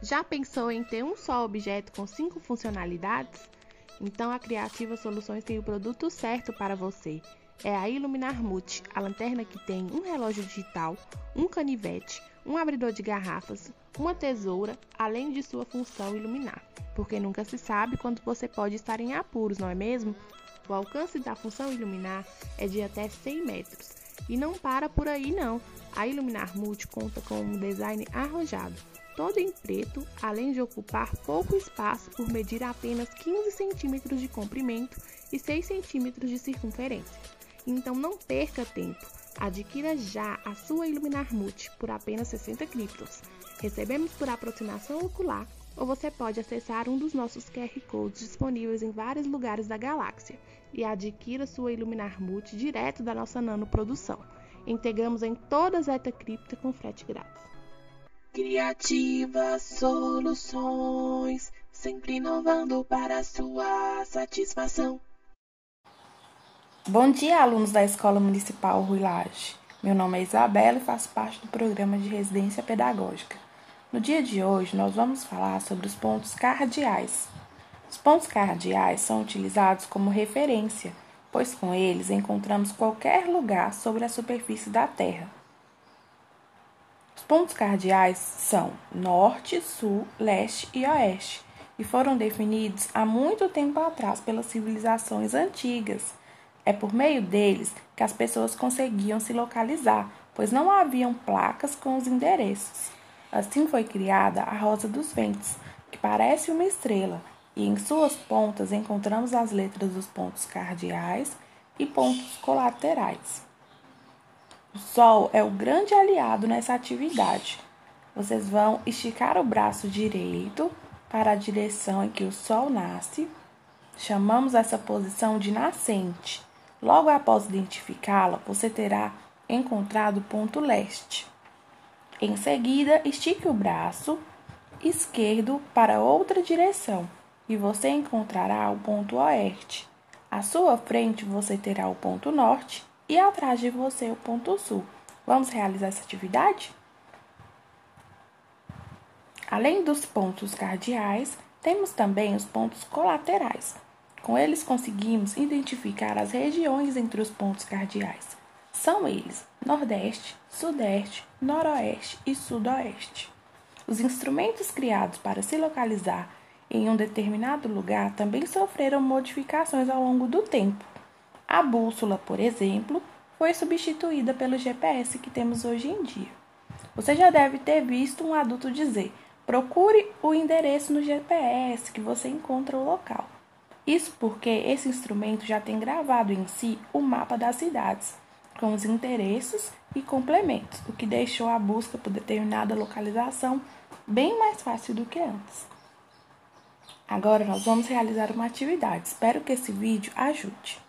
Já pensou em ter um só objeto com cinco funcionalidades? Então a Criativa Soluções tem o produto certo para você. É a Iluminar Multi, a lanterna que tem um relógio digital, um canivete, um abridor de garrafas, uma tesoura, além de sua função iluminar. Porque nunca se sabe quando você pode estar em apuros, não é mesmo? O alcance da função iluminar é de até 100 metros. E não para por aí não. A Iluminar Multi conta com um design arrojado todo em preto, além de ocupar pouco espaço por medir apenas 15 centímetros de comprimento e 6 centímetros de circunferência. Então não perca tempo. Adquira já a sua Iluminar Multi por apenas 60 criptos. Recebemos por aproximação ocular ou você pode acessar um dos nossos QR Codes disponíveis em vários lugares da galáxia e adquira sua Iluminar Multi direto da nossa nano produção. Integramos em toda a Zeta Cripta com frete grátis. Criativas soluções, sempre inovando para sua satisfação. Bom dia, alunos da Escola Municipal Rui Lage. Meu nome é Isabela e faço parte do programa de residência pedagógica. No dia de hoje, nós vamos falar sobre os pontos cardeais. Os pontos cardeais são utilizados como referência, pois com eles encontramos qualquer lugar sobre a superfície da Terra. Os pontos cardeais são norte, sul, leste e oeste e foram definidos há muito tempo atrás pelas civilizações antigas. É por meio deles que as pessoas conseguiam se localizar, pois não haviam placas com os endereços. Assim foi criada a Rosa dos Ventos, que parece uma estrela, e em suas pontas encontramos as letras dos pontos cardeais e pontos colaterais. O Sol é o grande aliado nessa atividade. Vocês vão esticar o braço direito para a direção em que o Sol nasce. Chamamos essa posição de nascente. Logo após identificá-la, você terá encontrado o ponto leste. Em seguida, estique o braço esquerdo para outra direção e você encontrará o ponto oeste. À sua frente, você terá o ponto norte e atrás de você o ponto sul. Vamos realizar essa atividade? Além dos pontos cardeais, temos também os pontos colaterais. Com eles conseguimos identificar as regiões entre os pontos cardeais. São eles Nordeste, Sudeste, Noroeste e Sudoeste. Os instrumentos criados para se localizar em um determinado lugar também sofreram modificações ao longo do tempo. A bússola, por exemplo, foi substituída pelo GPS que temos hoje em dia. Você já deve ter visto um adulto dizer: procure o endereço no GPS que você encontra o local. Isso porque esse instrumento já tem gravado em si o mapa das cidades, com os endereços e complementos, o que deixou a busca por determinada localização bem mais fácil do que antes. Agora nós vamos realizar uma atividade. Espero que esse vídeo ajude.